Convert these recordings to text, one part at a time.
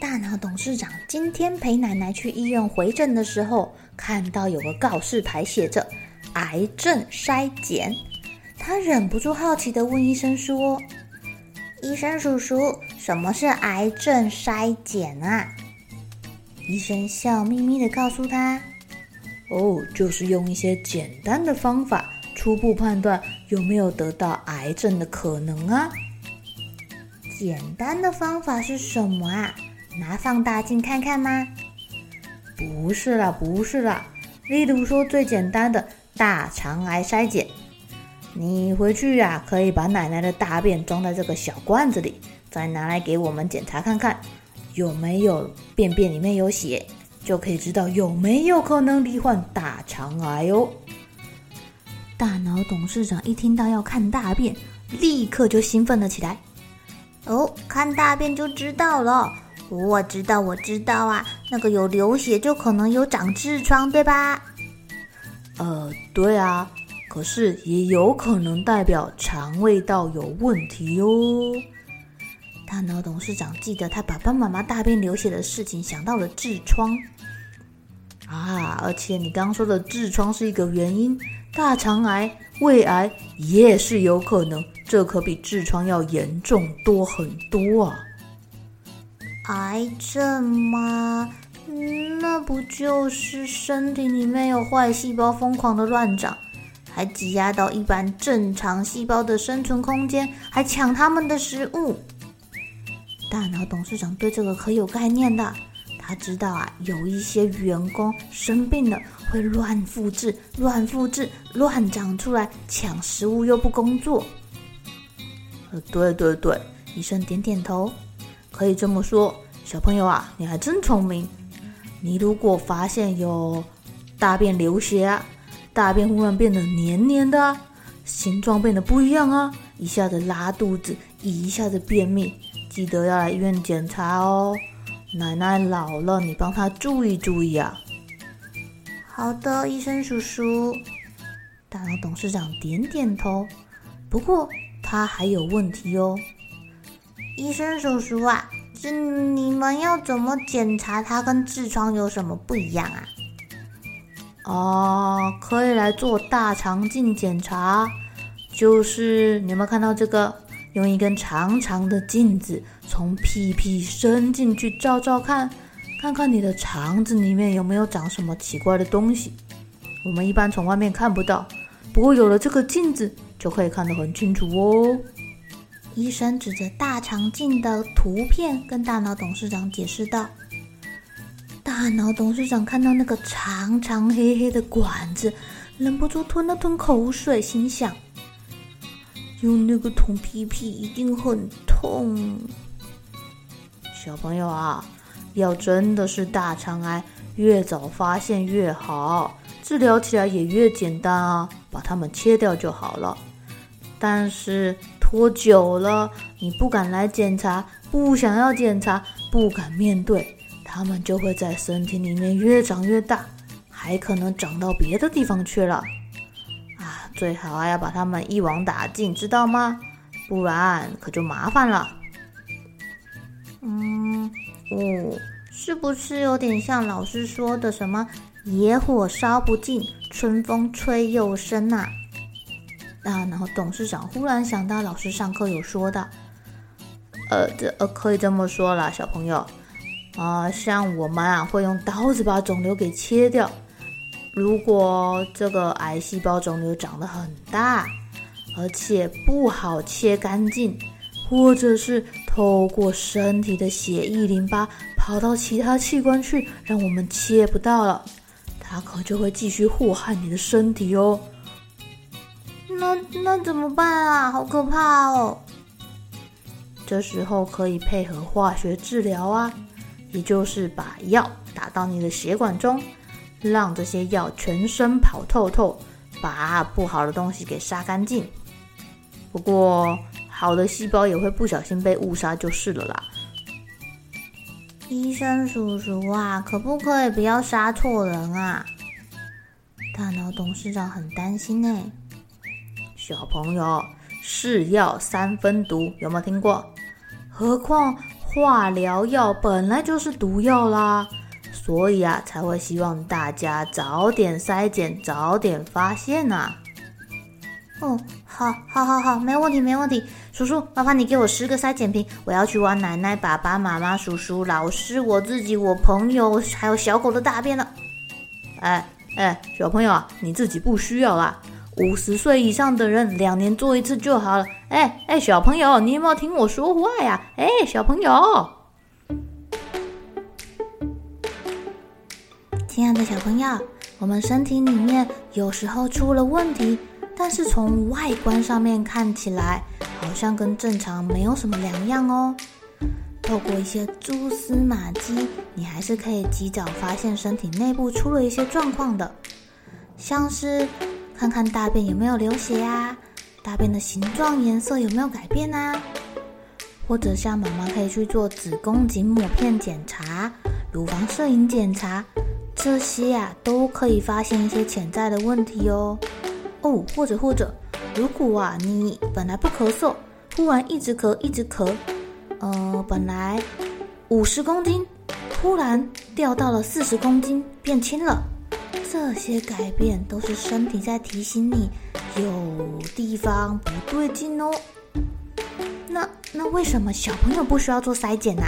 大脑董事长今天陪奶奶去医院回诊的时候，看到有个告示牌写着“癌症筛检”，他忍不住好奇地问医生说：“医生叔叔，什么是癌症筛检啊？”医生笑眯眯地告诉他：“哦，就是用一些简单的方法，初步判断有没有得到癌症的可能啊。”简单的方法是什么啊？拿放大镜看看吗？不是啦，不是啦。例如说最简单的大肠癌筛检，你回去呀、可以把奶奶的大便装在这个小罐子里，再拿来给我们检查看看，有没有便便里面有血，就可以知道有没有可能罹患大肠癌哦。大脑董事长一听到要看大便，立刻就兴奋了起来。哦，看大便就知道了。我知道，我知道啊，那个有流血就可能有长痔疮，对吧？呃，对啊，可是也有可能代表肠胃道有问题哦。大脑董事长记得他爸爸妈妈大便流血的事情，想到了痔疮啊，而且你刚刚说的痔疮是一个原因，大肠癌、胃癌也是有可能，这可比痔疮要严重多很多啊。癌症吗？那不就是身体里面有坏细胞疯狂的乱长，还挤压到一般正常细胞的生存空间，还抢他们的食物？大脑董事长对这个可有概念的，他知道啊，有一些员工生病了会乱复制、乱复制、乱长出来，抢食物又不工作。呃，对对对，医生点点头。可以这么说，小朋友啊，你还真聪明。你如果发现有大便流血啊，大便忽然变得黏黏的，形状变得不一样啊，一下子拉肚子，一下子便秘，记得要来医院检查哦。奶奶老了，你帮她注意注意啊。好的，医生叔叔。大脑董事长点点头。不过他还有问题哦。医生叔叔啊，这你们要怎么检查它跟痔疮有什么不一样啊？哦，可以来做大肠镜检查，就是你有没有看到这个？用一根长长的镜子从屁屁伸进去照照看，看看你的肠子里面有没有长什么奇怪的东西。我们一般从外面看不到，不过有了这个镜子就可以看得很清楚哦。医生指着大肠镜的图片，跟大脑董事长解释道：“大脑董事长看到那个长长黑黑的管子，忍不住吞了吞口水，心想：用那个捅屁屁一定很痛。”小朋友啊，要真的是大肠癌，越早发现越好，治疗起来也越简单啊，把它们切掉就好了。但是，拖久了，你不敢来检查，不想要检查，不敢面对，他们就会在身体里面越长越大，还可能长到别的地方去了。啊，最好啊要把他们一网打尽，知道吗？不然可就麻烦了。嗯，哦，是不是有点像老师说的什么“野火烧不尽，春风吹又生”啊？啊，然后董事长忽然想到，老师上课有说的，呃，这呃可以这么说啦，小朋友，啊、像我们啊，会用刀子把肿瘤给切掉。如果这个癌细胞肿瘤长得很大，而且不好切干净，或者是透过身体的血液淋巴跑到其他器官去，让我们切不到了，它可就会继续祸害你的身体哦。那那怎么办啊？好可怕哦！这时候可以配合化学治疗啊。也就是把药打到你的血管中，让这些药全身跑透透，把不好的东西给杀干净。不过，好的细胞也会不小心被误杀，就是了啦。医生叔叔啊，可不可以不要杀错人啊？大脑董事长很担心呢。小朋友，是药三分毒，有没有听过？何况。化疗药本来就是毒药啦，所以啊，才会希望大家早点筛检，早点发现呐。哦，好，好，好，好，没问题，没问题。叔叔，麻烦你给我十个筛检瓶，我要去挖奶奶、爸爸妈妈、叔叔、老师、我自己、我朋友还有小狗的大便了。哎哎，小朋友，你自己不需要啦。五十岁以上的人，两年做一次就好了。哎哎，小朋友，你有没有听我说话呀？哎，小朋友，亲爱的小朋友，我们身体里面有时候出了问题，但是从外观上面看起来，好像跟正常没有什么两样哦。透过一些蛛丝马迹，你还是可以及早发现身体内部出了一些状况的，像是。看看大便有没有流血啊？大便的形状、颜色有没有改变啊？或者像妈妈可以去做子宫颈抹片检查、乳房摄影检查，这些啊都可以发现一些潜在的问题哦。哦，或者或者，如果啊你本来不咳嗽，忽然一直咳一直咳，呃，本来五十公斤，突然掉到了四十公斤，变轻了。这些改变都是身体在提醒你有地方不对劲哦。那那为什么小朋友不需要做筛检呢？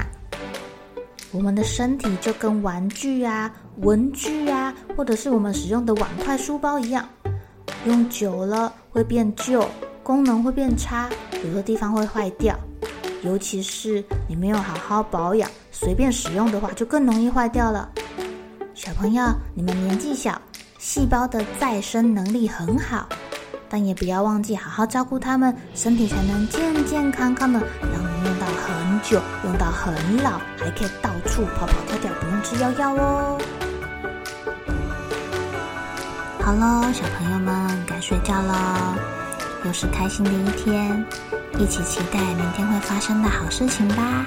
我们的身体就跟玩具啊、文具啊，或者是我们使用的碗筷、书包一样，用久了会变旧，功能会变差，有的地方会坏掉。尤其是你没有好好保养，随便使用的话，就更容易坏掉了。小朋友，你们年纪小，细胞的再生能力很好，但也不要忘记好好照顾它们，身体才能健健康康的，让你用到很久，用到很老，还可以到处跑跑跳跳，不用吃药药哦。好喽，小朋友们该睡觉了，又是开心的一天，一起期待明天会发生的好事情吧。